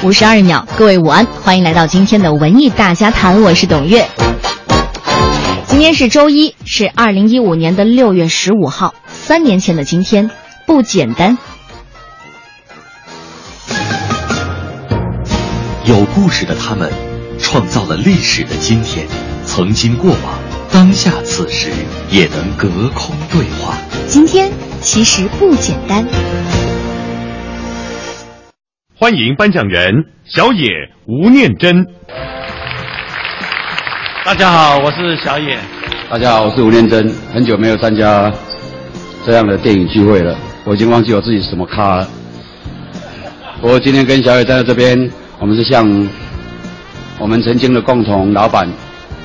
五十二秒，各位午安，欢迎来到今天的文艺大家谈，我是董月。今天是周一，是二零一五年的六月十五号，三年前的今天不简单。有故事的他们，创造了历史的今天，曾经过往，当下此时也能隔空对话。今天其实不简单。欢迎颁奖人小野吴念真。大家好，我是小野。大家好，我是吴念真。很久没有参加这样的电影聚会了，我已经忘记我自己是什么咖了。我今天跟小野站在这边，我们是向我们曾经的共同老板，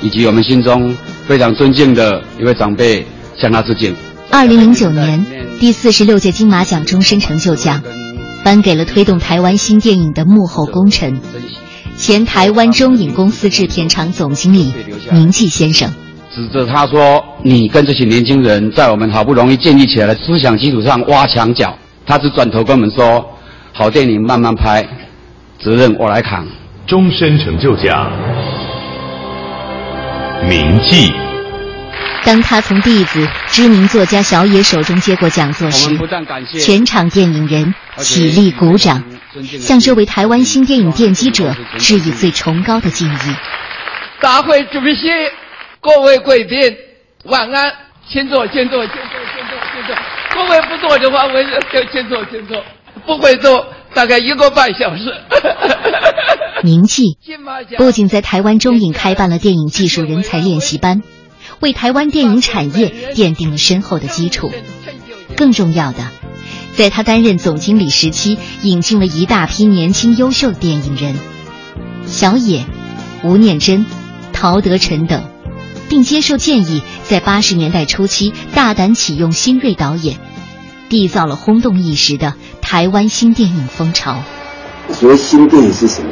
以及我们心中非常尊敬的一位长辈向他致敬。二零零九年第四十六届金马奖终身成就奖。颁给了推动台湾新电影的幕后功臣，前台湾中影公司制片厂总经理明记先生，指着他说：“你跟这些年轻人在我们好不容易建立起来的思想基础上挖墙脚。”他只转头跟我们说：“好电影慢慢拍，责任我来扛。”终身成就奖，铭记。当他从弟子知名作家小野手中接过讲座时，全场电影人起立鼓掌，向这位台湾新电影奠基者致以最崇高的敬意。大会主席，各位贵宾，晚安，请坐，请坐，请坐，请坐，请坐。各位不坐的话，我就请坐，请坐。不会坐，大概一个半小时。铭记不仅在台湾中影开办了电影技术人才练习班。为台湾电影产业奠定了深厚的基础。更重要的，在他担任总经理时期，引进了一大批年轻优秀的电影人，小野、吴念真、陶德辰等，并接受建议，在八十年代初期大胆启用新锐导演，缔造了轰动一时的台湾新电影风潮。所谓新电影是什么？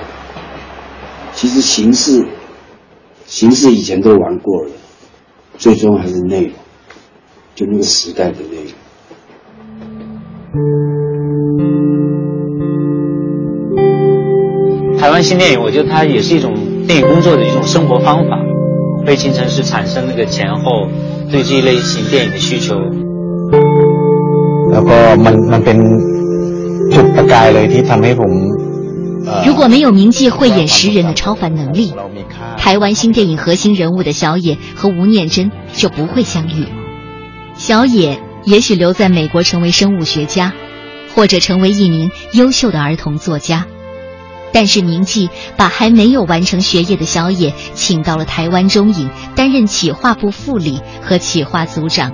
其实形式，形式以前都玩过了。最终还是内容，就那个时代的内容。台湾新电影，我觉得它也是一种电影工作的一种生活方法，被青城市产生那个前后对这一类型电影的需求。แล้วก็มันมันเป็นจุดประกายเลยที่ทำให้ผม。 如果没有铭记慧眼识人的超凡能力，台湾新电影核心人物的小野和吴念真就不会相遇。小野也许留在美国成为生物学家，或者成为一名优秀的儿童作家，但是铭记把还没有完成学业的小野请到了台湾中影担任企划部副理和企划组长，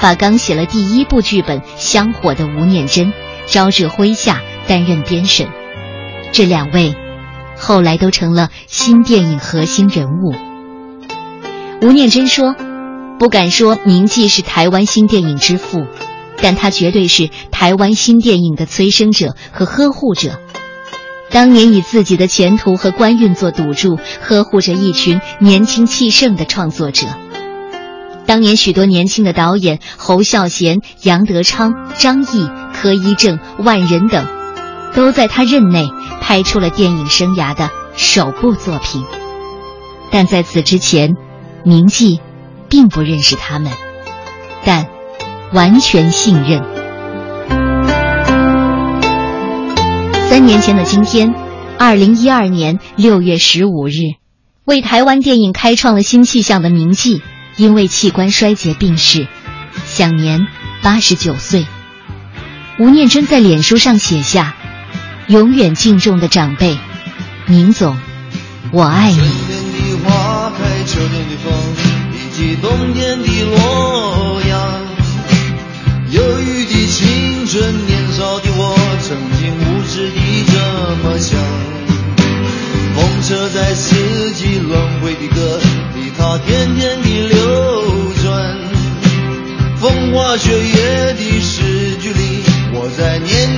把刚写了第一部剧本香火的吴念真招至麾下担任编审。这两位，后来都成了新电影核心人物。吴念真说：“不敢说宁记是台湾新电影之父，但他绝对是台湾新电影的催生者和呵护者。当年以自己的前途和官运做赌注，呵护着一群年轻气盛的创作者。当年许多年轻的导演侯孝贤、杨德昌、张译、柯一正、万人等。”都在他任内拍出了电影生涯的首部作品，但在此之前，铭记并不认识他们，但完全信任。三年前的今天，二零一二年六月十五日，为台湾电影开创了新气象的明记，因为器官衰竭病逝，享年八十九岁。吴念真在脸书上写下。永远敬重的长辈。宁总我爱你。春天的花开秋天的风以及冬天的阳忧郁的青春年少的我曾经无知的这么想。风车在四季轮回的歌里它天天的流转。风花雪月的诗句里我在年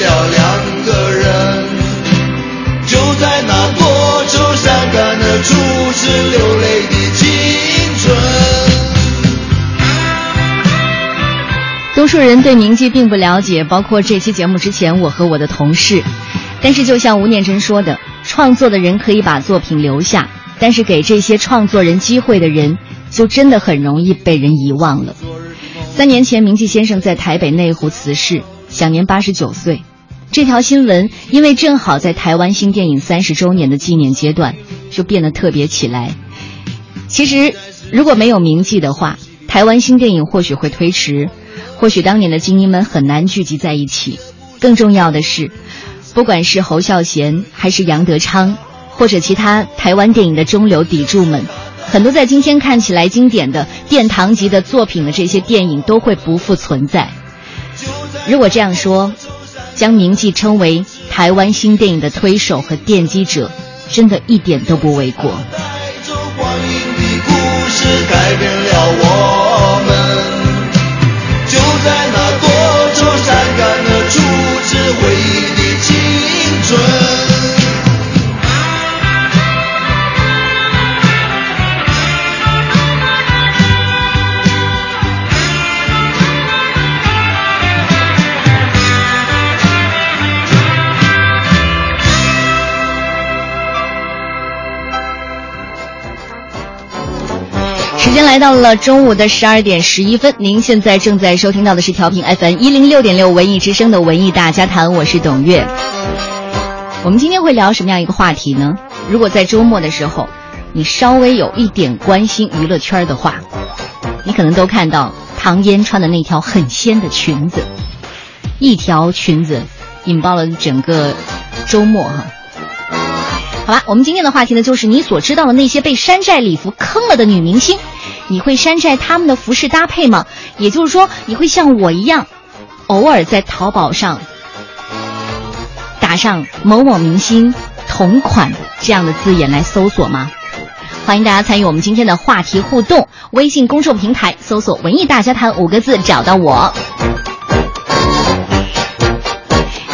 流泪的青春。多数人对铭记并不了解，包括这期节目之前我和我的同事。但是，就像吴念真说的，创作的人可以把作品留下，但是给这些创作人机会的人，就真的很容易被人遗忘了。三年前，铭记先生在台北内湖辞世，享年八十九岁。这条新闻因为正好在台湾新电影三十周年的纪念阶段，就变得特别起来。其实，如果没有铭记的话，台湾新电影或许会推迟，或许当年的精英们很难聚集在一起。更重要的是，不管是侯孝贤，还是杨德昌，或者其他台湾电影的中流砥柱们，很多在今天看起来经典的殿堂级的作品的这些电影都会不复存在。如果这样说，将铭记称为台湾新电影的推手和奠基者，真的一点都不为过。是改变了我们，就在那多愁善感的初次回忆的青春。来到了中午的十二点十一分，您现在正在收听到的是调频 FM 一零六点六文艺之声的文艺大家谈，我是董月。我们今天会聊什么样一个话题呢？如果在周末的时候，你稍微有一点关心娱乐圈的话，你可能都看到唐嫣穿的那条很仙的裙子，一条裙子引爆了整个周末哈。好吧，我们今天的话题呢，就是你所知道的那些被山寨礼服坑了的女明星。你会山寨他们的服饰搭配吗？也就是说，你会像我一样，偶尔在淘宝上打上某某明星同款这样的字眼来搜索吗？欢迎大家参与我们今天的话题互动，微信公众平台搜索“文艺大家谈”五个字找到我。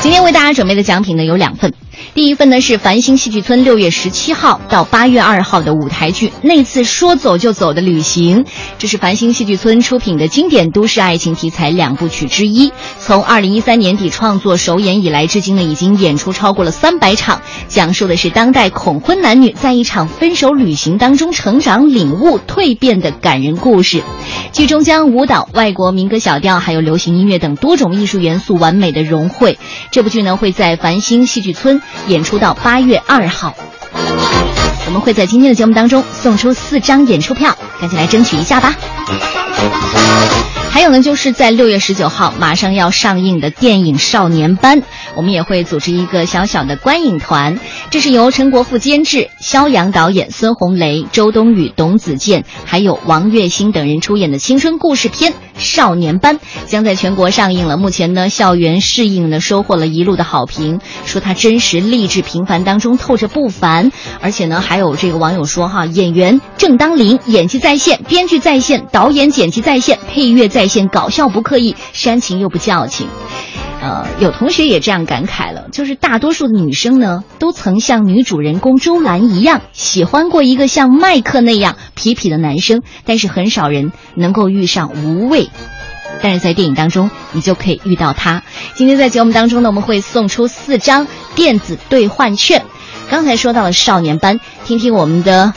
今天为大家准备的奖品呢有两份。第一份呢是繁星戏剧村六月十七号到八月二号的舞台剧《那次说走就走的旅行》，这是繁星戏剧村出品的经典都市爱情题材两部曲之一。从二零一三年底创作首演以来，至今呢已经演出超过了三百场，讲述的是当代恐婚男女在一场分手旅行当中成长、领悟、蜕变的感人故事。剧中将舞蹈、外国民歌小调还有流行音乐等多种艺术元素完美的融汇。这部剧呢会在繁星戏剧村。演出到八月二号，我们会在今天的节目当中送出四张演出票，赶紧来争取一下吧。还有呢，就是在六月十九号马上要上映的电影《少年班》，我们也会组织一个小小的观影团。这是由陈国富监制、肖阳导演、孙红雷、周冬雨、董子健，还有王栎鑫等人出演的青春故事片《少年班》将在全国上映了。目前呢，校园适应呢收获了一路的好评，说它真实、励志、平凡当中透着不凡。而且呢，还有这个网友说哈，演员郑当林演技在线，编剧在线，导演剪辑在线，配乐在。在线搞笑不刻意，煽情又不矫情。呃，有同学也这样感慨了，就是大多数的女生呢，都曾像女主人公周兰一样，喜欢过一个像麦克那样痞痞的男生，但是很少人能够遇上无畏。但是在电影当中，你就可以遇到他。今天在节目当中呢，我们会送出四张电子兑换券。刚才说到了少年班，听听我们的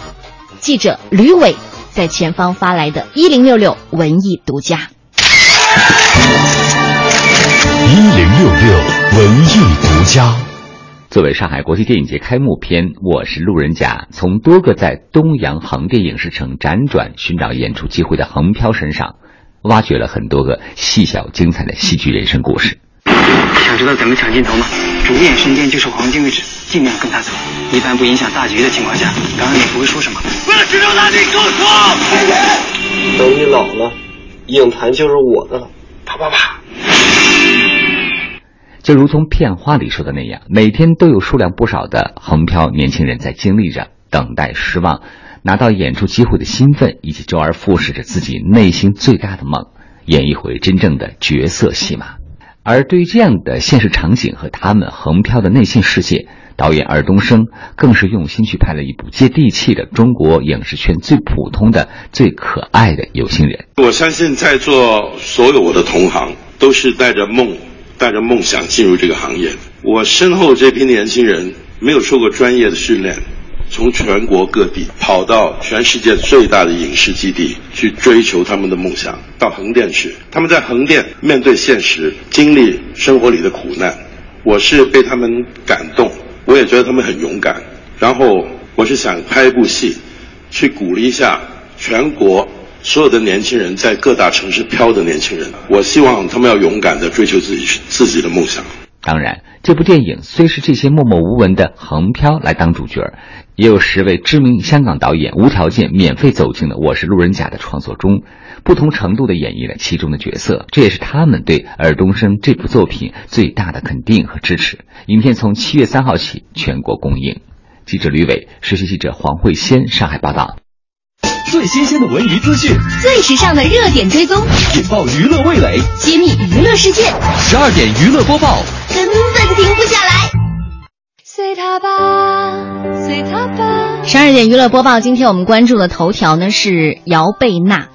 记者吕伟在前方发来的“一零六六文艺独家”。一零六六文艺独家，作为上海国际电影节开幕片，我是路人甲。从多个在东洋横店影视城辗转寻找演出机会的横漂身上，挖掘了很多个细小精彩的戏剧人生故事。想知道怎么抢镜头吗？主演身边就是黄金位置，尽量跟他走，一般不影响大局的情况下，当然也不会说什么。为了执着大局，给我说！等你老了，影坛就是我的了。啪啪啪！就如同片花里说的那样，每天都有数量不少的横漂年轻人在经历着等待、失望、拿到演出机会的兴奋，以及周而复始着自己内心最大的梦，演一回真正的角色戏码。而对于这样的现实场景和他们横漂的内心世界，导演尔冬升更是用心去拍了一部接地气的中国影视圈最普通的、最可爱的有心人。我相信在座所有我的同行都是带着梦、带着梦想进入这个行业。我身后这批年轻人没有受过专业的训练。从全国各地跑到全世界最大的影视基地去追求他们的梦想，到横店去。他们在横店面对现实，经历生活里的苦难。我是被他们感动，我也觉得他们很勇敢。然后我是想拍一部戏，去鼓励一下全国所有的年轻人，在各大城市漂的年轻人。我希望他们要勇敢地追求自己自己的梦想。当然，这部电影虽是这些默默无闻的横漂来当主角，也有十位知名香港导演无条件免费走进了《我是路人甲》的创作中，不同程度的演绎了其中的角色。这也是他们对尔冬升这部作品最大的肯定和支持。影片从七月三号起全国公映。记者吕伟，实习记者黄慧仙，上海报道。最新鲜的文娱资讯，最时尚的热点追踪，引爆娱乐味蕾，揭秘娱乐世界。十二点娱乐播报，根本停不下来。随他吧，随他吧。十二点娱乐播报，今天我们关注的头条呢是姚贝娜，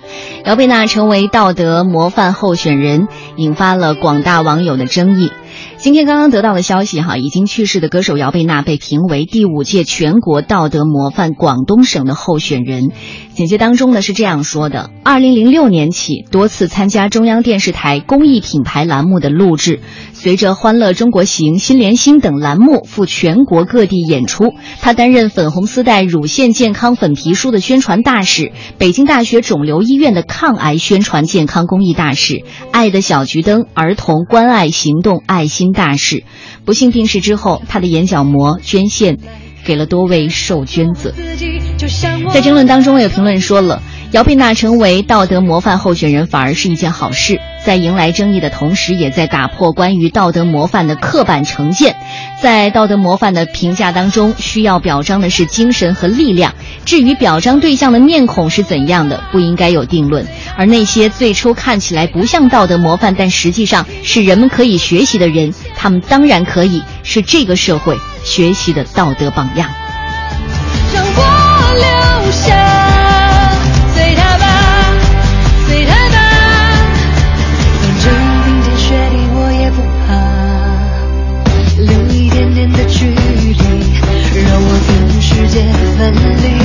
姚贝娜成为道德模范候选人，引发了广大网友的争议。今天刚刚得到的消息，哈，已经去世的歌手姚贝娜被评为第五届全国道德模范广东省的候选人。简介当中呢是这样说的：二零零六年起，多次参加中央电视台公益品牌栏目的录制，随着《欢乐中国行》《心连心》等栏目赴全国各地演出。他担任粉红丝带乳腺健康粉皮书的宣传大使，北京大学肿瘤医院的抗癌宣传健康公益大使，爱的小桔灯儿童关爱行动爱心。大事，不幸病逝之后，他的眼角膜捐献给了多位受捐者。在争论当中，有评论说了，姚贝娜成为道德模范候选人反而是一件好事，在迎来争议的同时，也在打破关于道德模范的刻板成见。在道德模范的评价当中，需要表彰的是精神和力量。至于表彰对象的面孔是怎样的，不应该有定论。而那些最初看起来不像道德模范，但实际上是人们可以学习的人，他们当然可以是这个社会学习的道德榜样。让我留下，分离。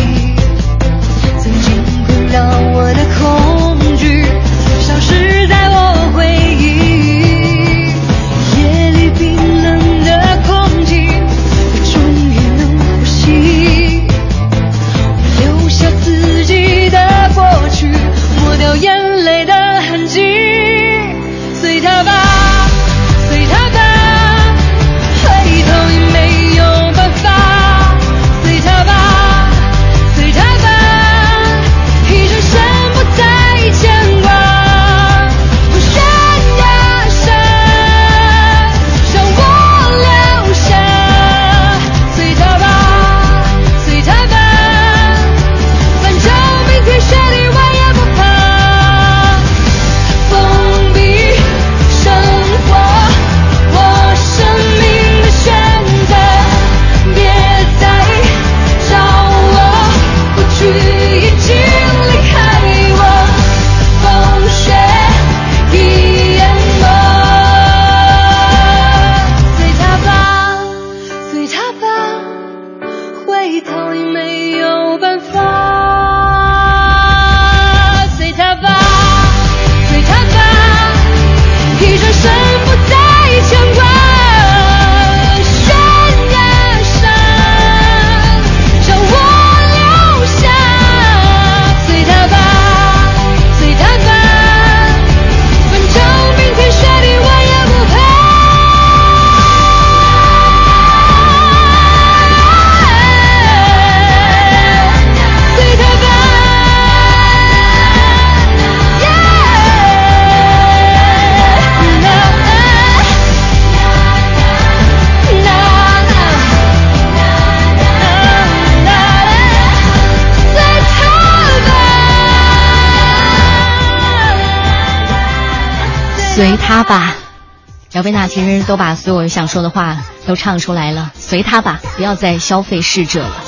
其实都把所有想说的话都唱出来了，随他吧，不要再消费逝者了。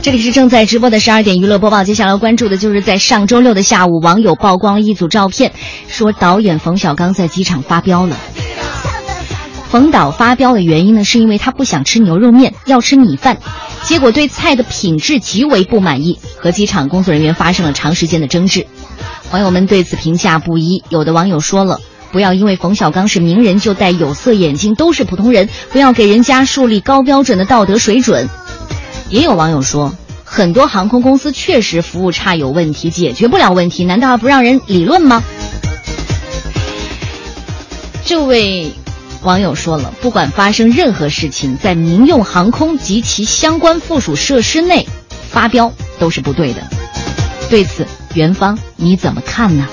这里是正在直播的十二点娱乐播报，接下来关注的就是在上周六的下午，网友曝光了一组照片，说导演冯小刚在机场发飙了。冯导发飙的原因呢，是因为他不想吃牛肉面，要吃米饭，结果对菜的品质极为不满意，和机场工作人员发生了长时间的争执。网友们对此评价不一，有的网友说了。不要因为冯小刚是名人就戴有色眼镜，都是普通人，不要给人家树立高标准的道德水准。也有网友说，很多航空公司确实服务差有问题，解决不了问题，难道不让人理论吗？这位网友说了，不管发生任何事情，在民用航空及其相关附属设施内发飙都是不对的。对此，元芳你怎么看呢？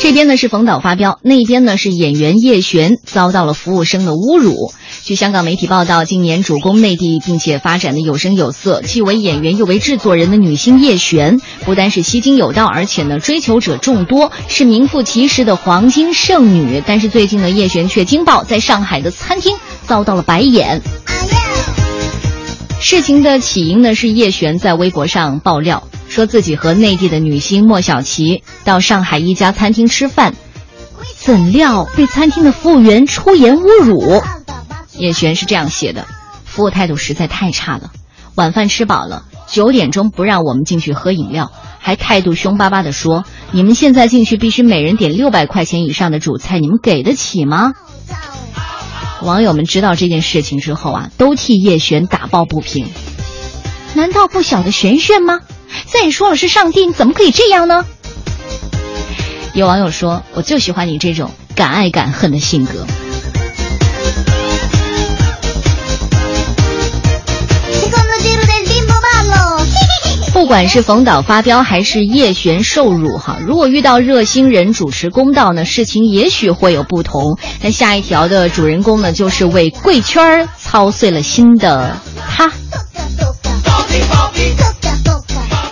这边呢是冯导发飙，那边呢是演员叶璇遭到了服务生的侮辱。据香港媒体报道，今年主攻内地并且发展的有声有色，既为演员又为制作人的女星叶璇，不单是吸金有道，而且呢追求者众多，是名副其实的黄金剩女。但是最近呢，叶璇却惊爆在上海的餐厅遭到了白眼。事情的起因呢是叶璇在微博上爆料。说自己和内地的女星莫小琪到上海一家餐厅吃饭，怎料被餐厅的服务员出言侮辱。叶璇是这样写的：服务态度实在太差了。晚饭吃饱了，九点钟不让我们进去喝饮料，还态度凶巴巴的说：“你们现在进去必须每人点六百块钱以上的主菜，你们给得起吗？”网友们知道这件事情之后啊，都替叶璇打抱不平。难道不晓得玄玄吗？再说了，是上帝，你怎么可以这样呢？有网友说：“我就喜欢你这种敢爱敢恨的性格。”不管是冯导发飙，还是叶璇受辱，哈，如果遇到热心人主持公道呢，事情也许会有不同。那下一条的主人公呢，就是为贵圈操碎了心的他。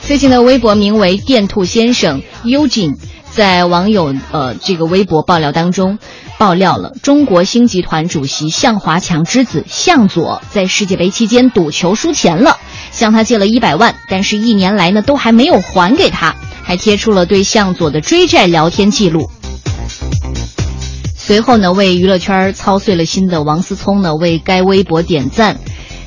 最近的微博名为“电兔先生 ”Ujin，在网友呃这个微博爆料当中，爆料了中国星集团主席向华强之子向佐在世界杯期间赌球输钱了，向他借了一百万，但是一年来呢都还没有还给他，还贴出了对向佐的追债聊天记录。随后呢，为娱乐圈操碎了心的王思聪呢为该微博点赞。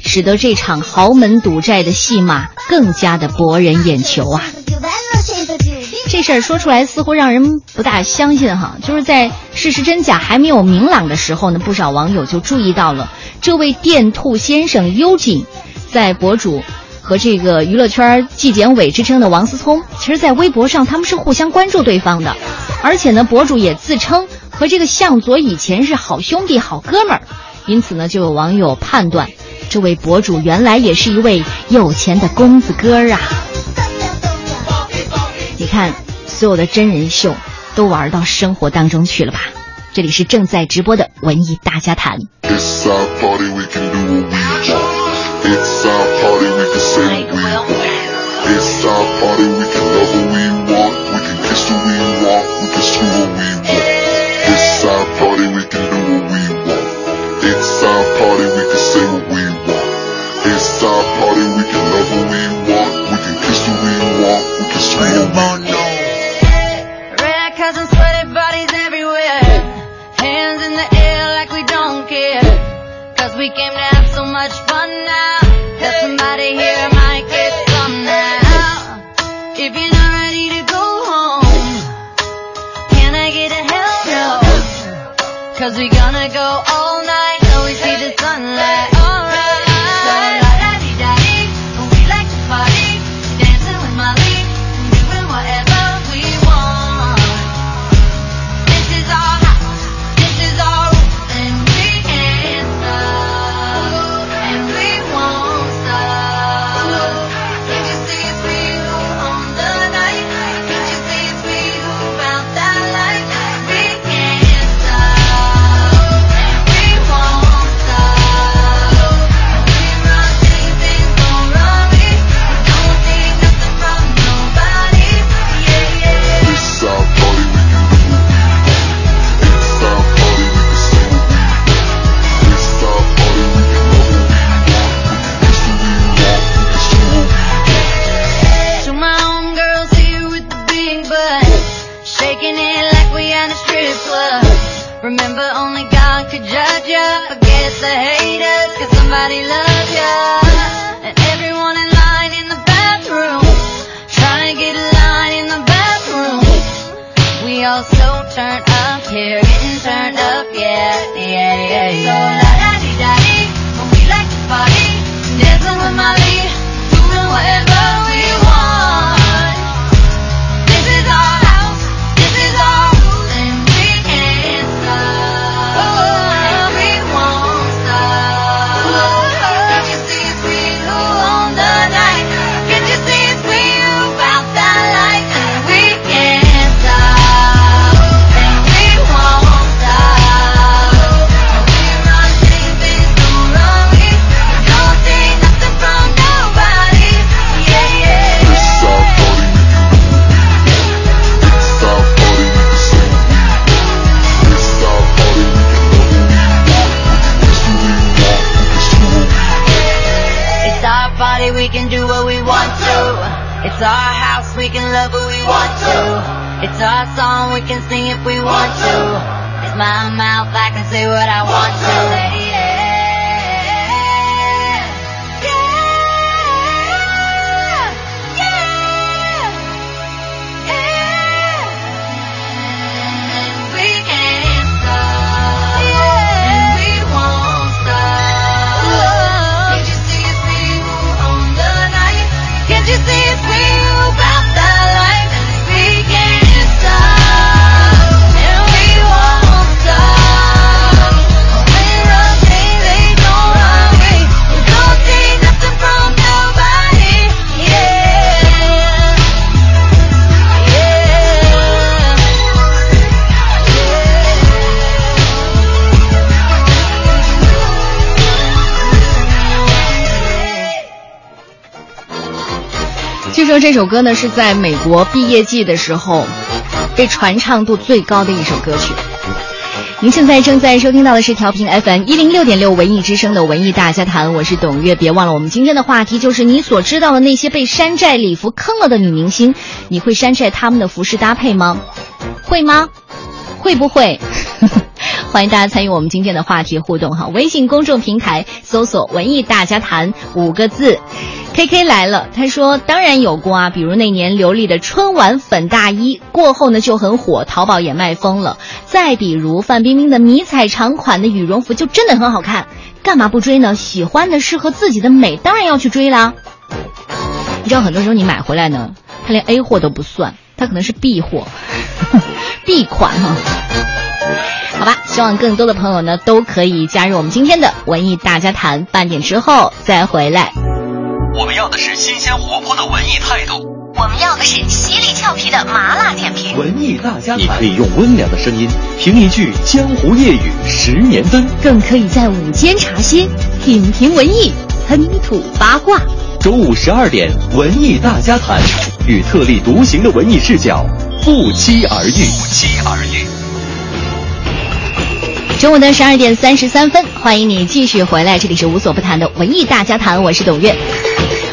使得这场豪门赌债的戏码更加的博人眼球啊！这事儿说出来似乎让人不大相信哈，就是在事实真假还没有明朗的时候呢，不少网友就注意到了这位电兔先生幽景，在博主和这个娱乐圈纪检委之称的王思聪，其实，在微博上他们是互相关注对方的，而且呢，博主也自称和这个向佐以前是好兄弟、好哥们儿，因此呢，就有网友判断。这位博主原来也是一位有钱的公子哥啊！你看，所有的真人秀都玩到生活当中去了吧？这里是正在直播的文艺大家谈。outside party, we can love who we want, we can kiss who we want, we can scream who we want. Sweaty bodies everywhere, hands in the air like we don't we came down. 这首歌呢是在美国毕业季的时候被传唱度最高的一首歌曲。您现在正在收听到的是调频 FM 一零六点六文艺之声的文艺大家谈，我是董月。别忘了，我们今天的话题就是你所知道的那些被山寨礼服坑了的女明星，你会山寨她们的服饰搭配吗？会吗？会不会？欢迎大家参与我们今天的话题互动哈！微信公众平台搜索“文艺大家谈”五个字。K K 来了，他说当然有过啊，比如那年刘丽的春晚粉大衣过后呢就很火，淘宝也卖疯了。再比如范冰冰的迷彩长款的羽绒服就真的很好看，干嘛不追呢？喜欢的适合自己的美，当然要去追啦。你知道很多时候你买回来呢，它连 A 货都不算，它可能是 B 货，B 款哈、好吧，希望更多的朋友呢都可以加入我们今天的文艺大家谈，半点之后再回来。我们要的是新鲜活泼的文艺态度。我们要的是犀利俏皮的麻辣点评。文艺大家你可以用温良的声音评一句江湖夜雨十年灯，更可以在午间茶歇品评文艺，喷吐八卦。周五十二点，文艺大家谈，与特立独行的文艺视角不期而遇。不期而遇。中午的十二点三十三分，欢迎你继续回来，这里是无所不谈的文艺大家谈，我是董月。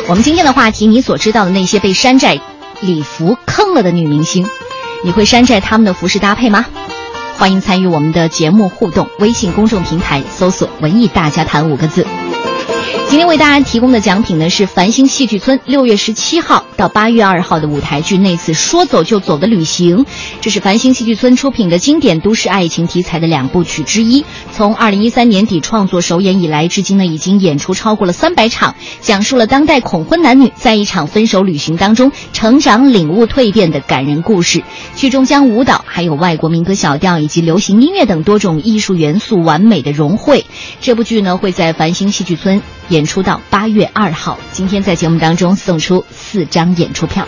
我们今天的话题，你所知道的那些被山寨礼服坑了的女明星，你会山寨他们的服饰搭配吗？欢迎参与我们的节目互动，微信公众平台搜索“文艺大家谈”五个字。今天为大家提供的奖品呢是繁星戏剧村六月十七号到八月二号的舞台剧《那次说走就走的旅行》，这是繁星戏剧村出品的经典都市爱情题材的两部曲之一。从二零一三年底创作首演以来，至今呢已经演出超过了三百场，讲述了当代恐婚男女在一场分手旅行当中成长、领悟、蜕变的感人故事。剧中将舞蹈、还有外国民歌小调以及流行音乐等多种艺术元素完美的融汇。这部剧呢会在繁星戏剧村演出到八月二号。今天在节目当中送出四张演出票。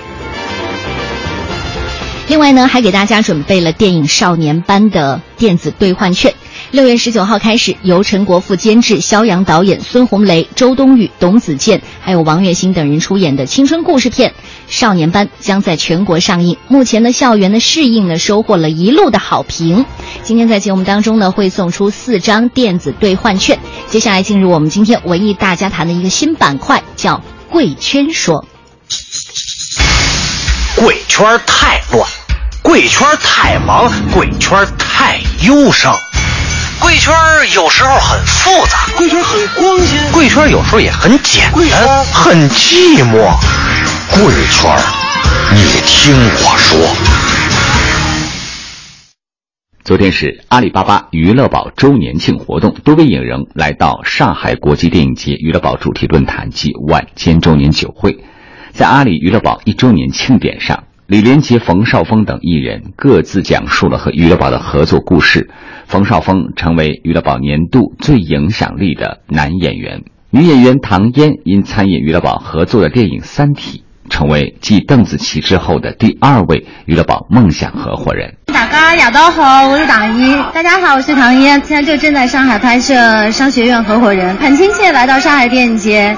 另外呢，还给大家准备了电影《少年班》的电子兑换券。六月十九号开始，由陈国富监制、肖阳导演、孙红雷、周冬雨、董子健还有王栎鑫等人出演的青春故事片《少年班》将在全国上映。目前的校园的试映呢，收获了一路的好评。今天在节目当中呢，会送出四张电子兑换券。接下来进入我们今天文艺大家谈的一个新板块，叫“贵圈说”。贵圈太乱，贵圈太忙，贵圈太忧伤。贵圈有时候很复杂，贵圈很光鲜，贵圈有时候也很简单，很寂寞。贵圈，你听我说。昨天是阿里巴巴娱乐宝周年庆活动，多位影人来到上海国际电影节娱乐宝主题论坛及晚间周年酒会。在阿里娱乐宝一周年庆典上，李连杰、冯绍峰等艺人各自讲述了和娱乐宝的合作故事。冯绍峰成为娱乐宝年度最影响力的男演员，女演员唐嫣因参演娱乐宝合作的电影《三体》，成为继邓紫棋之后的第二位娱乐宝梦想合伙人。大家夜到好，我是唐嫣。大家好，我是唐嫣，现在就正在上海拍摄《商学院合伙人》，很亲切来到上海电影节。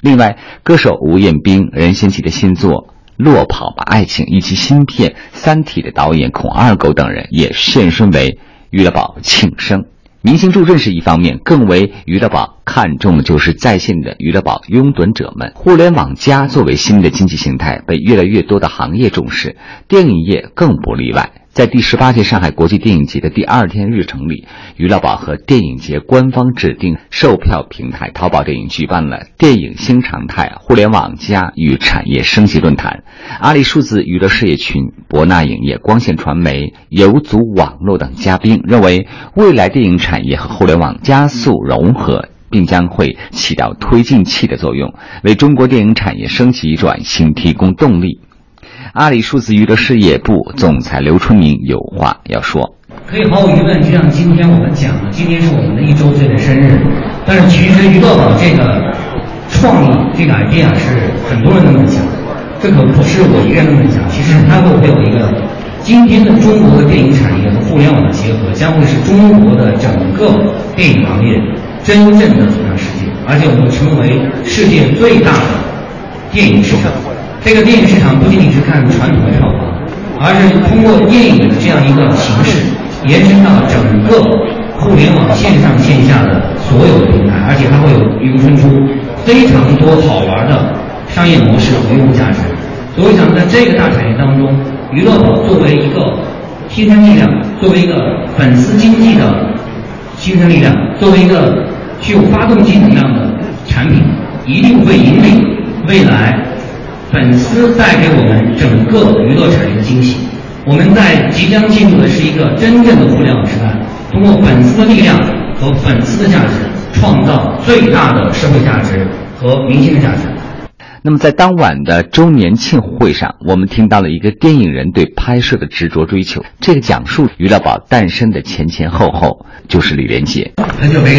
另外，歌手吴彦斌、任贤齐的新作《落跑吧爱情》以及新片《三体》的导演孔二狗等人也现身为娱乐宝庆生。明星助阵是一方面，更为娱乐宝看重的就是在线的娱乐宝拥趸者们。互联网加作为新的经济形态，被越来越多的行业重视，电影业更不例外。在第十八届上海国际电影节的第二天日程里，娱乐宝和电影节官方指定售票平台淘宝电影举办了“电影新常态：互联网加与产业升级论坛”。阿里数字娱乐事业群、博纳影业、光线传媒、游族网络等嘉宾认为，未来电影产业和互联网加速融合。并将会起到推进器的作用，为中国电影产业升级转型提供动力。阿里数字娱乐事业部总裁刘春明有话要说：“可以毫无疑问，就像今天我们讲的，今天是我们的一周岁的生日。但是其实娱乐宝这个创意、这个 idea 是很多人的梦想，这可不是我一个人那么想。其实它会会有一个，今天的中国的电影产业和互联网的结合，将会是中国的整个电影行业真正的走向世界，而且我们成为世界最大的电影市场。”这个电影市场不仅仅是看传统的票房，而是通过电影的这样一个形式，延伸到整个互联网线上线下的所有的平台，而且它会有涌生出非常多好玩的商业模式和用户价值。所以，我想在这个大产业当中，娱乐宝作为一个新生力量，作为一个粉丝经济的新生力量，作为一个具有发动机能量的产品，一定会引领未来。粉丝带给我们整个娱乐产业的惊喜。我们在即将进入的是一个真正的互联网时代，通过粉丝的力量和粉丝的价值，创造最大的社会价值和明星的价值。那么，在当晚的周年庆会上，我们听到了一个电影人对拍摄的执着追求。这个讲述娱乐宝诞生的前前后后，就是李连杰。很久没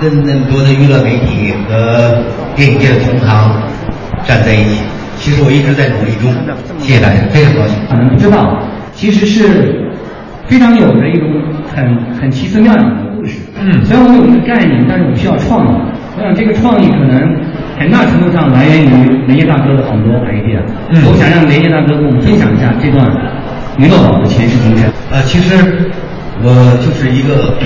跟那么多的娱乐媒体和电影界的同行站在一起。其实我一直在努力中，谢谢大家，非常高兴。可能不知道，其实是非常有着一种很很奇思妙想的故事。嗯，虽然我们有一个概念，但是我们需要创意。我想这个创意可能很大程度上来源于连夜大哥的很多 idea。嗯，我想让连夜大哥跟我们分享一下这段娱乐网的前世今生。呃，其实我就是一个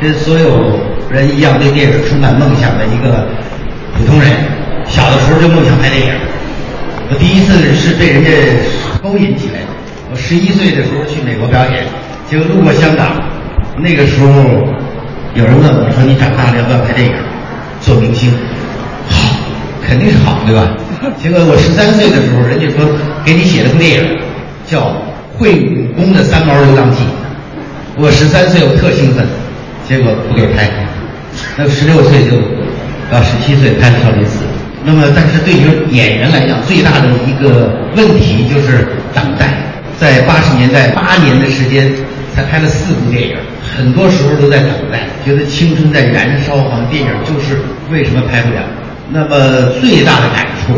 跟所有人一样对电影充满梦想的一个普通人。小的时候就梦想拍电影。我第一次是被人家勾引起来的。我十一岁的时候去美国表演，结果路过香港，那个时候有人问我说：“你长大了要不要拍电影，做明星？”肯定是好，对吧？结果我十三岁的时候，人家说给你写了部电影，叫《会武功的三毛流浪记》。我十三岁，我特兴奋，结果不给拍。那十六岁就到十七岁拍了《少林寺》。那么，但是对于演员来讲，最大的一个问题就是等待。在八十年代，八年的时间才拍了四部电影，很多时候都在等待，觉得青春在燃烧，好像电影就是为什么拍不了。那么最大的感触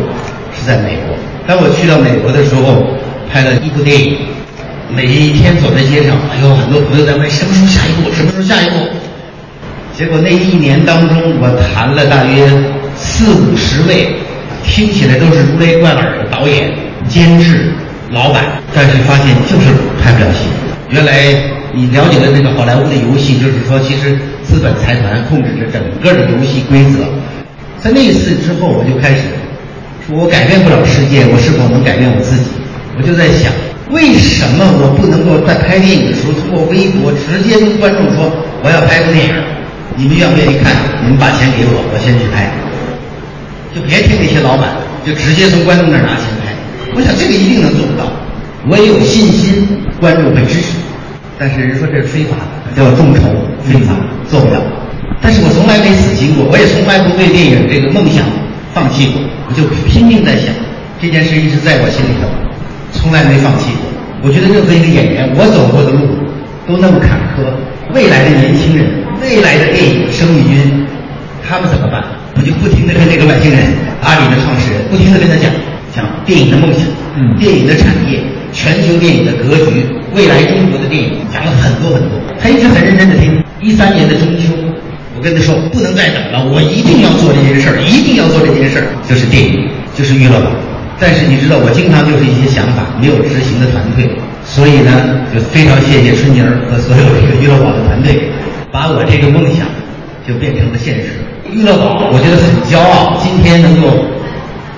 是在美国。当我去到美国的时候，拍了一部电影，每一天走在街上，哎呦，很多朋友在问什么时候下一部，什么时候下一部。结果那一年当中，我谈了大约。四五十位，听起来都是如雷贯耳的导演、监制、老板，但是发现就是拍不了戏。原来你了解的那个好莱坞的游戏，就是说，其实资本财团控制着整个的游戏规则。在那次之后，我就开始说，我改变不了世界，我是否能改变我自己？我就在想，为什么我不能够在拍电影的时候通过微博直接跟观众说我要拍部电影，你们愿不愿意看？你们把钱给我，我先去拍，就别听那些老板，就直接从观众那儿拿钱拍。我想这个一定能做得到，我也有信心观众会支持。但是人说这是非法，叫众筹，非法，做不了。但是我从来没死心过，我也从来不对电影这个梦想放弃过，我就拼命在想，这件事一直在我心里头，从来没放弃过。我觉得任何一个演员，我走过的路都那么坎坷，未来的年轻人，未来的电影生力军，他们怎么办？我就不停的跟这个外星人阿里的创始人，不停的跟他讲讲电影的梦想，嗯，电影的产业，全球电影的格局，未来中国的电影，讲了很多很多。他一直很认真的听。一三年的中秋，我跟他说不能再等了，我一定要做这件事儿，一定要做这件事儿，就是电影，就是娱乐宝。但是你知道，我经常就是一些想法没有执行的团队，所以呢，就非常谢谢春妮儿和所有这个娱乐宝的团队，把我这个梦想就变成了现实。娱乐宝，我觉得很骄傲，今天能够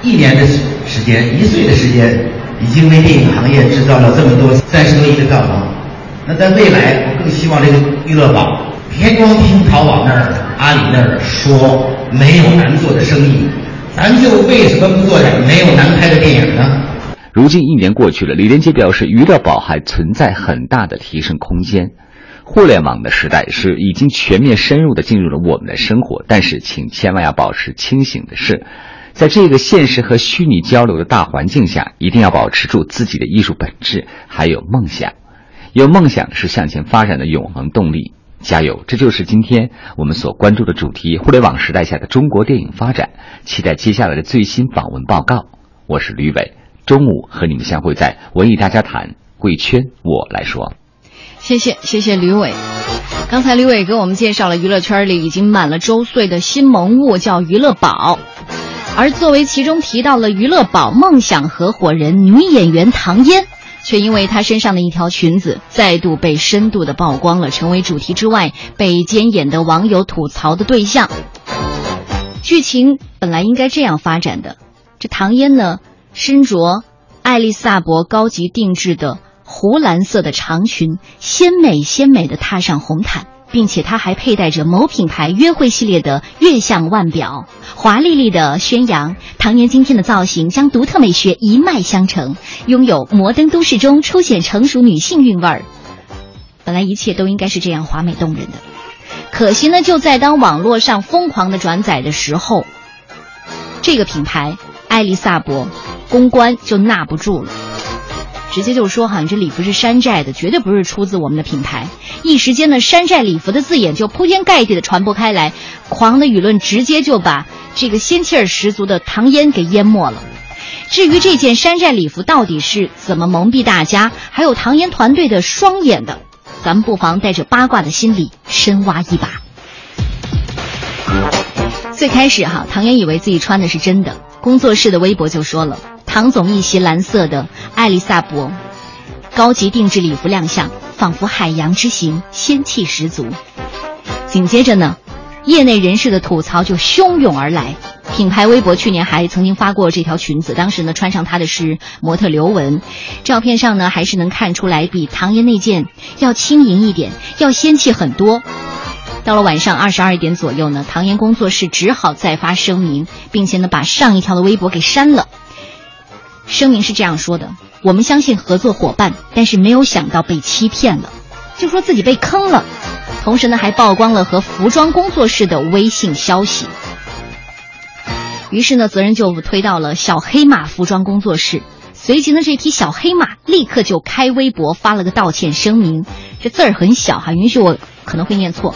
一年的时间，一岁的时间，已经为电影行业制造了这么多三十多亿的票房。那在未来，我更希望这个娱乐宝，别光听淘宝那儿、阿里那儿说没有难做的生意，咱就为什么不做点没有难拍的电影呢？如今一年过去了，李连杰表示，娱乐宝还存在很大的提升空间。互联网的时代是已经全面深入的进入了我们的生活，但是请千万要保持清醒的是，在这个现实和虚拟交流的大环境下，一定要保持住自己的艺术本质，还有梦想。有梦想是向前发展的永恒动力，加油！这就是今天我们所关注的主题：互联网时代下的中国电影发展。期待接下来的最新访问报告。我是吕伟，中午和你们相会在文艺大家谈贵圈，我来说。谢谢谢谢吕伟。刚才吕伟给我们介绍了娱乐圈里已经满了周岁的新萌物，叫娱乐宝。而作为其中提到了娱乐宝梦想合伙人女演员唐嫣。却因为她身上的一条裙子再度被深度的曝光了，成为主题之外被奸演的网友吐槽的对象。剧情本来应该这样发展的：这唐嫣呢，身着爱丽萨博高级定制的湖蓝色的长裙，鲜美鲜美的踏上红毯。并且她还佩戴着某品牌约会系列的月相腕表，华丽丽的宣扬唐嫣今天的造型将独特美学一脉相承，拥有摩登都市中初显成熟女性韵味儿。本来一切都应该是这样华美动人的，可惜呢，就在当网络上疯狂的转载的时候，这个品牌艾丽萨博公关就纳不住了。直接就说，哈，你这礼服是山寨的，绝对不是出自我们的品牌。一时间呢，山寨礼服的字眼就铺天盖地的传播开来，狂的舆论直接就把这个仙气儿十足的唐嫣给淹没了。至于这件山寨礼服到底是怎么蒙蔽大家，还有唐嫣团队的双眼的，咱们不妨带着八卦的心理深挖一把。最开始哈，唐嫣以为自己穿的是真的，工作室的微博就说了。唐总一袭蓝色的艾丽萨博高级定制礼服亮相，仿佛海洋之行，仙气十足。紧接着呢，业内人士的吐槽就汹涌而来。品牌微博去年还曾经发过这条裙子，当时呢穿上它的是模特刘雯，照片上呢还是能看出来比唐嫣那件要轻盈一点，要仙气很多。到了晚上二十二点左右呢，唐嫣工作室只好再发声明，并且呢把上一条的微博给删了。声明是这样说的：“我们相信合作伙伴，但是没有想到被欺骗了，就说自己被坑了。同时呢，还曝光了和服装工作室的微信消息。于是呢，责任就推到了小黑马服装工作室。随即呢，这批小黑马立刻就开微博发了个道歉声明。这字儿很小哈，允许我可能会念错。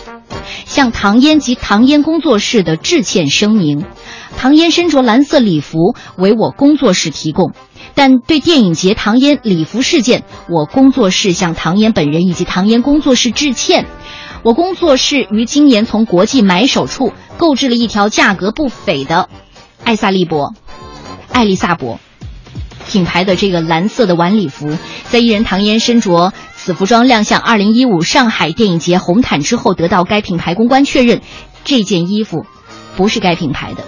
向唐嫣及唐嫣工作室的致歉声明。”唐嫣身着蓝色礼服为我工作室提供，但对电影节唐嫣礼服事件，我工作室向唐嫣本人以及唐嫣工作室致歉。我工作室于今年从国际买手处购置了一条价格不菲的艾萨利伯、艾丽萨伯品牌的这个蓝色的晚礼服。在艺人唐嫣身着此服装亮相2015上海电影节红毯之后，得到该品牌公关确认，这件衣服不是该品牌的。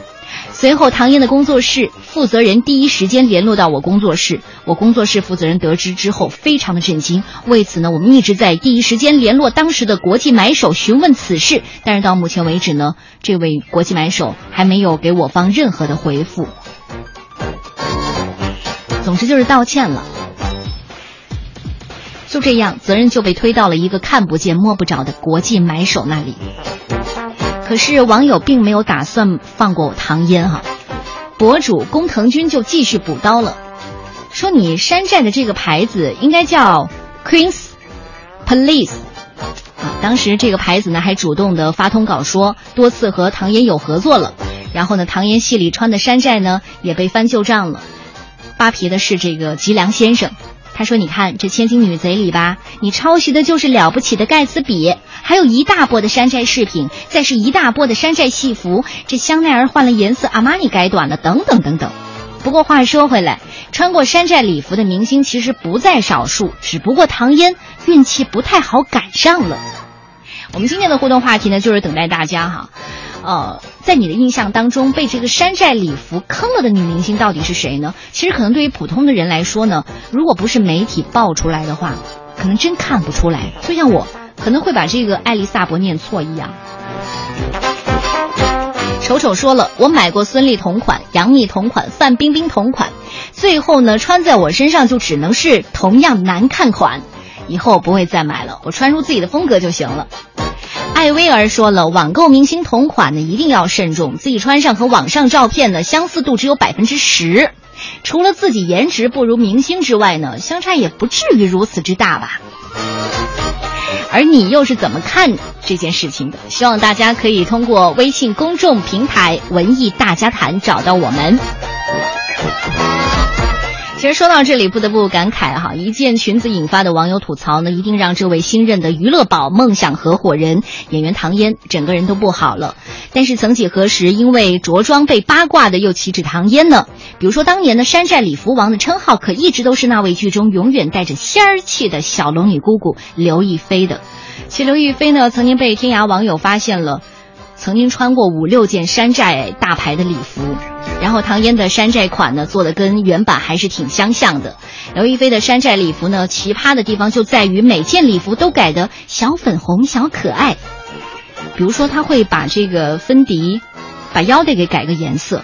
随后，唐嫣的工作室负责人第一时间联络到我工作室，我工作室负责人得知之后非常的震惊。为此呢，我们一直在第一时间联络当时的国际买手询问此事，但是到目前为止呢，这位国际买手还没有给我方任何的回复。总之就是道歉了。就这样，责任就被推到了一个看不见摸不着的国际买手那里。可是网友并没有打算放过唐嫣哈，博主工藤君就继续补刀了，说你山寨的这个牌子应该叫 Queen's Police 啊。当时这个牌子呢还主动的发通稿说多次和唐嫣有合作了，然后呢唐嫣戏里穿的山寨呢也被翻旧账了，扒皮的是这个吉良先生。他说：“你看这千金女贼里吧，你抄袭的就是了不起的盖茨比，还有一大波的山寨饰品，再是一大波的山寨戏服，这香奈儿换了颜色，阿玛尼改短了，等等等等。不过话说回来，穿过山寨礼服的明星其实不在少数，只不过唐嫣运气不太好赶上了。我们今天的互动话题呢，就是等待大家哈。”呃，在你的印象当中，被这个山寨礼服坑了的女明星到底是谁呢？其实可能对于普通的人来说呢，如果不是媒体爆出来的话，可能真看不出来。就像我可能会把这个艾丽萨伯念错一样。丑丑说了，我买过孙俪同款、杨幂同款、范冰冰同款，最后呢，穿在我身上就只能是同样难看款，以后不会再买了，我穿出自己的风格就行了。艾薇儿说了，网购明星同款呢，一定要慎重。自己穿上和网上照片呢相似度只有百分之十，除了自己颜值不如明星之外呢，相差也不至于如此之大吧？而你又是怎么看这件事情的？希望大家可以通过微信公众平台“文艺大家谈”找到我们。其实说到这里，不得不感慨哈，一件裙子引发的网友吐槽呢，一定让这位新任的娱乐宝梦想合伙人演员唐嫣整个人都不好了。但是曾几何时，因为着装被八卦的又岂止唐嫣呢？比如说当年的山寨礼服王的称号，可一直都是那位剧中永远带着仙儿气的小龙女姑姑刘亦菲的。其刘亦菲呢，曾经被天涯网友发现了。曾经穿过五六件山寨大牌的礼服，然后唐嫣的山寨款呢做的跟原版还是挺相像的。刘亦菲的山寨礼服呢，奇葩的地方就在于每件礼服都改的小粉红、小可爱。比如说，她会把这个芬迪把腰带给改个颜色，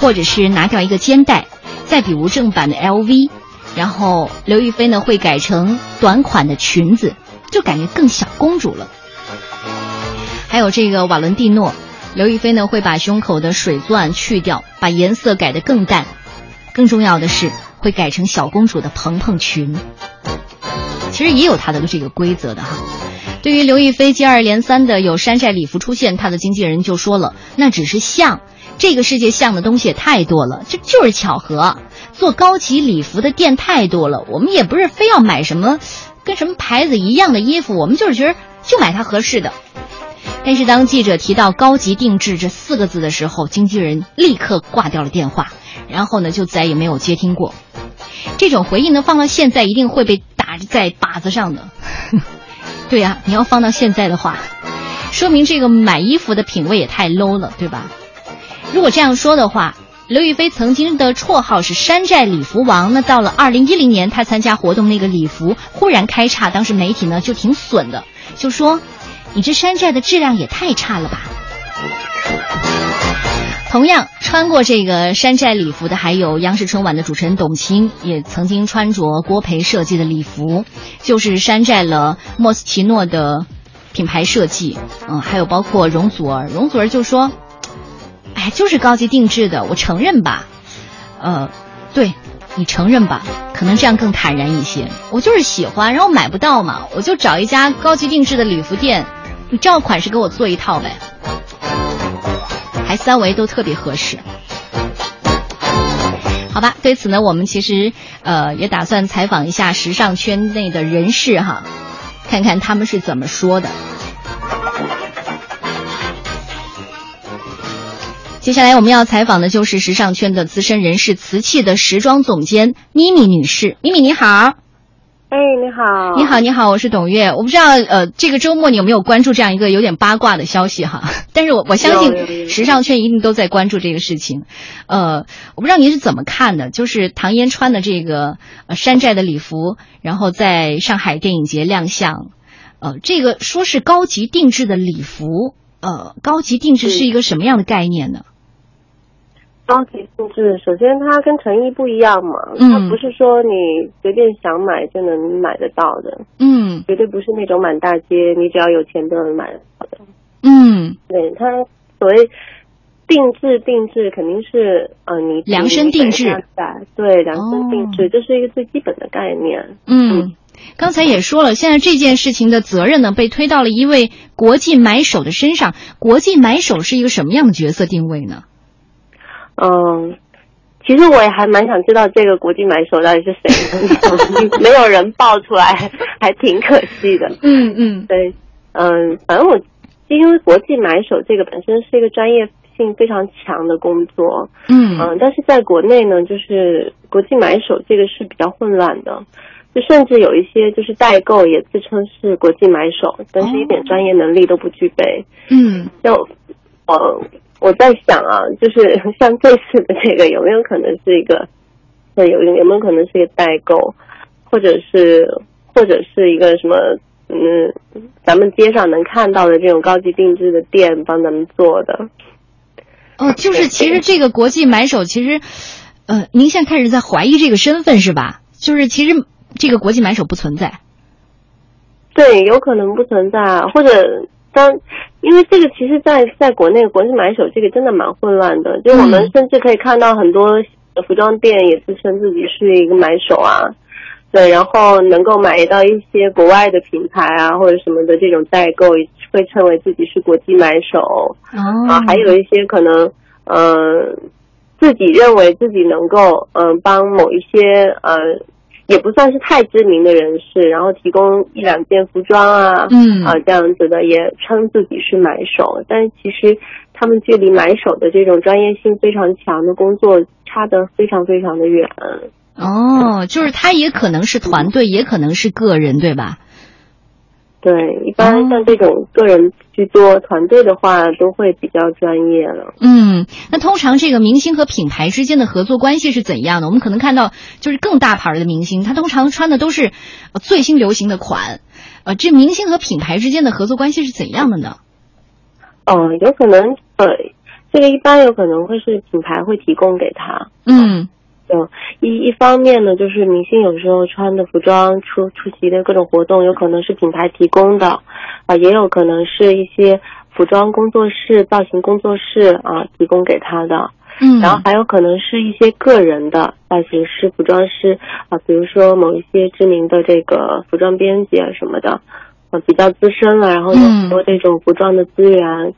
或者是拿掉一个肩带。再比如正版的 LV，然后刘亦菲呢会改成短款的裙子，就感觉更小公主了。还有这个瓦伦蒂诺，刘亦菲呢会把胸口的水钻去掉，把颜色改得更淡。更重要的是，会改成小公主的蓬蓬裙。其实也有它的这个规则的哈。对于刘亦菲接二连三的有山寨礼服出现，她的经纪人就说了，那只是像，这个世界像的东西也太多了，这就是巧合。做高级礼服的店太多了，我们也不是非要买什么跟什么牌子一样的衣服，我们就是觉得就买它合适的。但是当记者提到“高级定制”这四个字的时候，经纪人立刻挂掉了电话，然后呢就再也没有接听过。这种回应呢放到现在一定会被打在靶子上的。对呀，你要放到现在的话，说明这个买衣服的品味也太 low 了，对吧？如果这样说的话，刘亦菲曾经的绰号是“山寨礼服王”，那到了二零一零年她参加活动那个礼服忽然开叉，当时媒体呢就挺损的，就说。你这山寨的质量也太差了吧！同样穿过这个山寨礼服的，还有央视春晚的主持人董卿，也曾经穿着郭培设计的礼服，就是山寨了莫斯奇诺的品牌设计。嗯，还有包括容祖儿，容祖儿就说：“哎，就是高级定制的，我承认吧。”呃，对。你承认吧，可能这样更坦然一些。我就是喜欢，然后买不到嘛，我就找一家高级定制的礼服店，你照款式给我做一套呗，还三围都特别合适。好吧，对此呢，我们其实呃也打算采访一下时尚圈内的人士哈，看看他们是怎么说的。接下来我们要采访的就是时尚圈的资深人士，瓷器的时装总监咪咪女士。咪咪你好，哎，哎，你好，你好，你好，我是董月。我不知道，呃，这个周末你有没有关注这样一个有点八卦的消息哈？但是我我相信时尚圈一定都在关注这个事情。呃，我不知道您是怎么看的，就是唐嫣穿的这个呃山寨的礼服，然后在上海电影节亮相。呃，这个说是高级定制的礼服，呃，高级定制是一个什么样的概念呢？高级定制，首先它跟成衣不一样嘛，嗯它不是说你随便想买就能买得到的，嗯绝对不是那种满大街你只要有钱都能买得到的。嗯，对，它所谓定制，定制肯定是呃你量身定制，哦对，量身定制，这是一个最基本的概念。嗯，刚才也说了，现在这件事情的责任呢被推到了一位国际买手的身上。国际买手是一个什么样的角色定位呢？嗯，其实我也还蛮想知道这个国际买手到底是谁，没有人爆出来，还挺可惜的。嗯嗯，对，嗯，反正我因为国际买手这个本身是一个专业性非常强的工作，嗯嗯，但是在国内呢，就是国际买手这个是比较混乱的。就甚至有一些就是代购也自称是国际买手，但是一点专业能力都不具备。嗯，就呃，我在想啊，就是 像这次的这个有没有可能是一个，对，有有没有可能是一个代购，或者是或者是一个什么嗯，咱们街上能看到的这种高级定制的店帮咱们做的。哦，就是其实这个国际买手，其实，呃，您现在开始在怀疑这个身份是吧？就是其实这个国际买手不存在。对，有可能不存在，或者当因为这个，其实在在国内国际买手这个真的蛮混乱的，就我们甚至可以看到很多服装店也自称自己是一个买手啊，对，然后能够买到一些国外的品牌啊或者什么的这种代购，会称为自己是国际买手。哦。啊，还有一些可能，呃，自己认为自己能够，嗯、帮某一些呃，也不算是太知名的人士，然后提供一两件服装啊，嗯啊这样子的，也称自己是买手，但其实他们距离买手的这种专业性非常强的工作差得非常非常的远。哦，就是他也可能是团队，也可能是个人，对吧？对，一般像这种个人居多，团队的话都会比较专业了。嗯，那通常这个明星和品牌之间的合作关系是怎样的？我们可能看到，就是更大牌的明星，他通常穿的都是呃最新流行的款，呃，这明星和品牌之间的合作关系是怎样的呢？哦，有可能，呃，这个一般有可能会是品牌会提供给他。嗯，就一一方面呢，就是明星有时候穿的服装出出席的各种活动，有可能是品牌提供的，啊、也有可能是一些服装工作室、造型工作室啊、提供给他的。嗯然后还有可能是一些个人的造型师、服装师啊，比如说某一些知名的这个服装编辑啊什么的，呃，比较资深了，然后有很多这种服装的资源，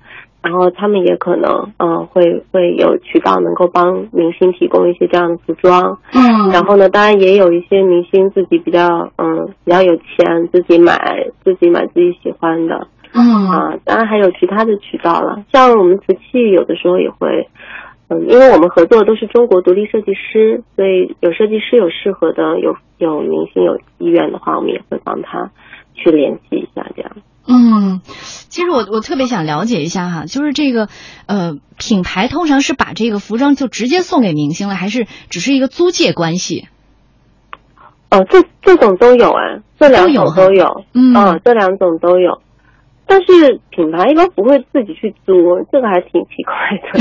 然后他们也可能嗯、呃会会有渠道能够帮明星提供一些这样的服装。嗯然后呢，当然也有一些明星自己比较嗯比较有钱，自己买自己买自己喜欢的。嗯啊，当然还有其他的渠道了，像我们瓷器有的时候也会，嗯，因为我们合作都是中国独立设计师，所以有设计师有适合的，有有明星有意愿的话，我们也会帮他去联系一下，这样。嗯，其实我我特别想了解一下哈，就是这个呃品牌通常是把这个服装就直接送给明星了，还是只是一个租借关系？哦，这这种都有啊，这两种都有，嗯哦这两种都有。但是品牌一般不会自己去租，这个还挺奇怪的。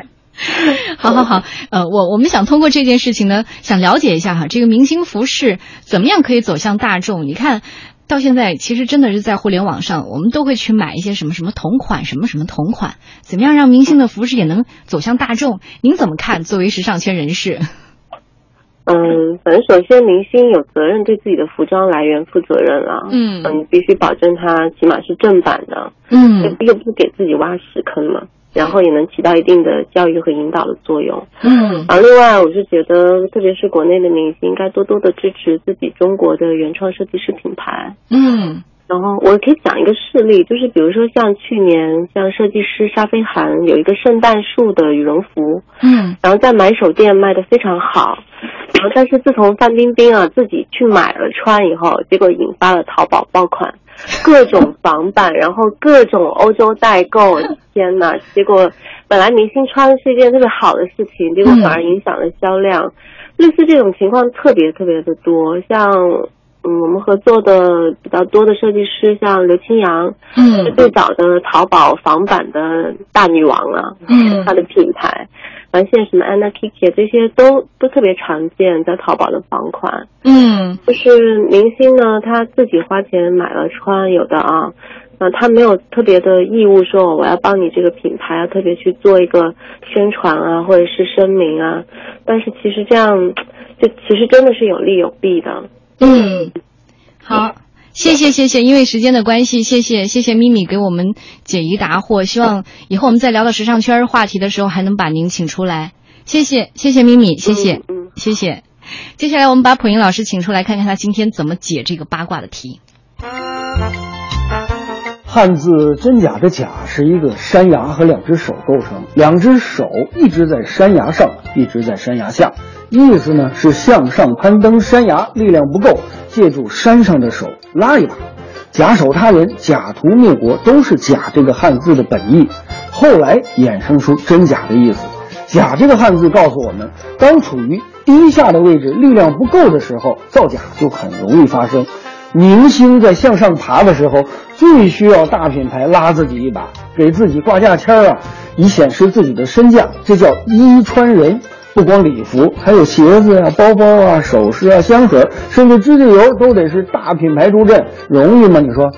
好好好，呃，我我们想通过这件事情呢，想了解一下哈，这个明星服饰怎么样可以走向大众？你看到现在，其实真的是在互联网上，我们都会去买一些什么什么同款，什么什么同款，怎么样让明星的服饰也能走向大众？您怎么看？作为时尚圈人士，嗯，反正首先明星有责任对自己的服装来源负责任了。嗯你必须保证它起码是正版的。嗯又不是给自己挖屎坑嘛，然后也能起到一定的教育和引导的作用。嗯。啊，另外我是觉得，特别是国内的明星，应该多多的支持自己中国的原创设计师品牌。嗯。然后我可以讲一个事例，就是比如说像去年，像设计师沙飞涵有一个圣诞树的羽绒服，嗯。然后在买手店卖的非常好，然后但是自从范冰冰啊自己去买了穿以后，结果引发了淘宝爆款，各种仿版，然后各种欧洲代购，天呐！结果本来明星穿是一件特别好的事情，结果反而影响了销量。类似这种情况特别特别的多，像嗯我们合作的比较多的设计师，像刘青阳，嗯是最早的淘宝仿版的大女王啊，嗯她的品牌，完现在什么 Anna Kiki 这些都都特别常见在淘宝的仿款。嗯就是明星呢，他自己花钱买了穿，有的啊，那、他没有特别的义务说我要帮你这个品牌啊，特别去做一个宣传啊，或者是声明啊。但是其实这样，就其实真的是有利有弊的。嗯，好。谢谢谢谢，因为时间的关系，谢谢谢谢咪咪给我们解疑答惑。希望以后我们再聊到时尚圈话题的时候，还能把您请出来。谢谢谢谢咪咪，谢谢、谢谢。接下来我们把普英老师请出来，看看他今天怎么解这个八卦的题。汉字真假的假是一个山崖和两只手构成，两只手一直在山崖上，一直在山崖下，意思呢是向上攀登山崖，力量不够，借助山上的手拉一把。假手他人、假图灭国都是“假”这个汉字的本意，后来衍生出真假的意思。假这个汉字告诉我们，当处于低下的位置、力量不够的时候，造假就很容易发生。明星在向上爬的时候，最需要大品牌拉自己一把，给自己挂价签啊，以显示自己的身价。这叫衣穿人。不光礼服，还有鞋子啊、包包啊、首饰啊、香水，甚至指甲油都得是大品牌助阵，容易吗？你说？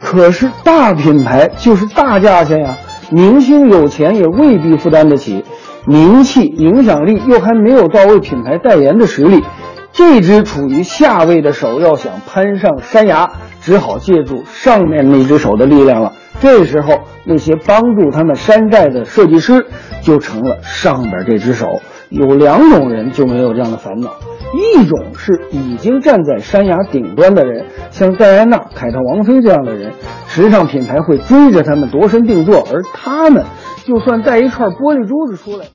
可是大品牌就是大价钱呀，明星有钱也未必负担得起，名气、影响力又还没有到位品牌代言的实力。这只处于下位的手要想攀上山崖，只好借助上面那只手的力量了。这时候，那些帮助他们山寨的设计师就成了上边这只手。有两种人就没有这样的烦恼，一种是已经站在山崖顶端的人，像戴安娜、凯特王妃这样的人，时尚品牌会追着他们度身定做，而他们就算带一串玻璃珠子出来。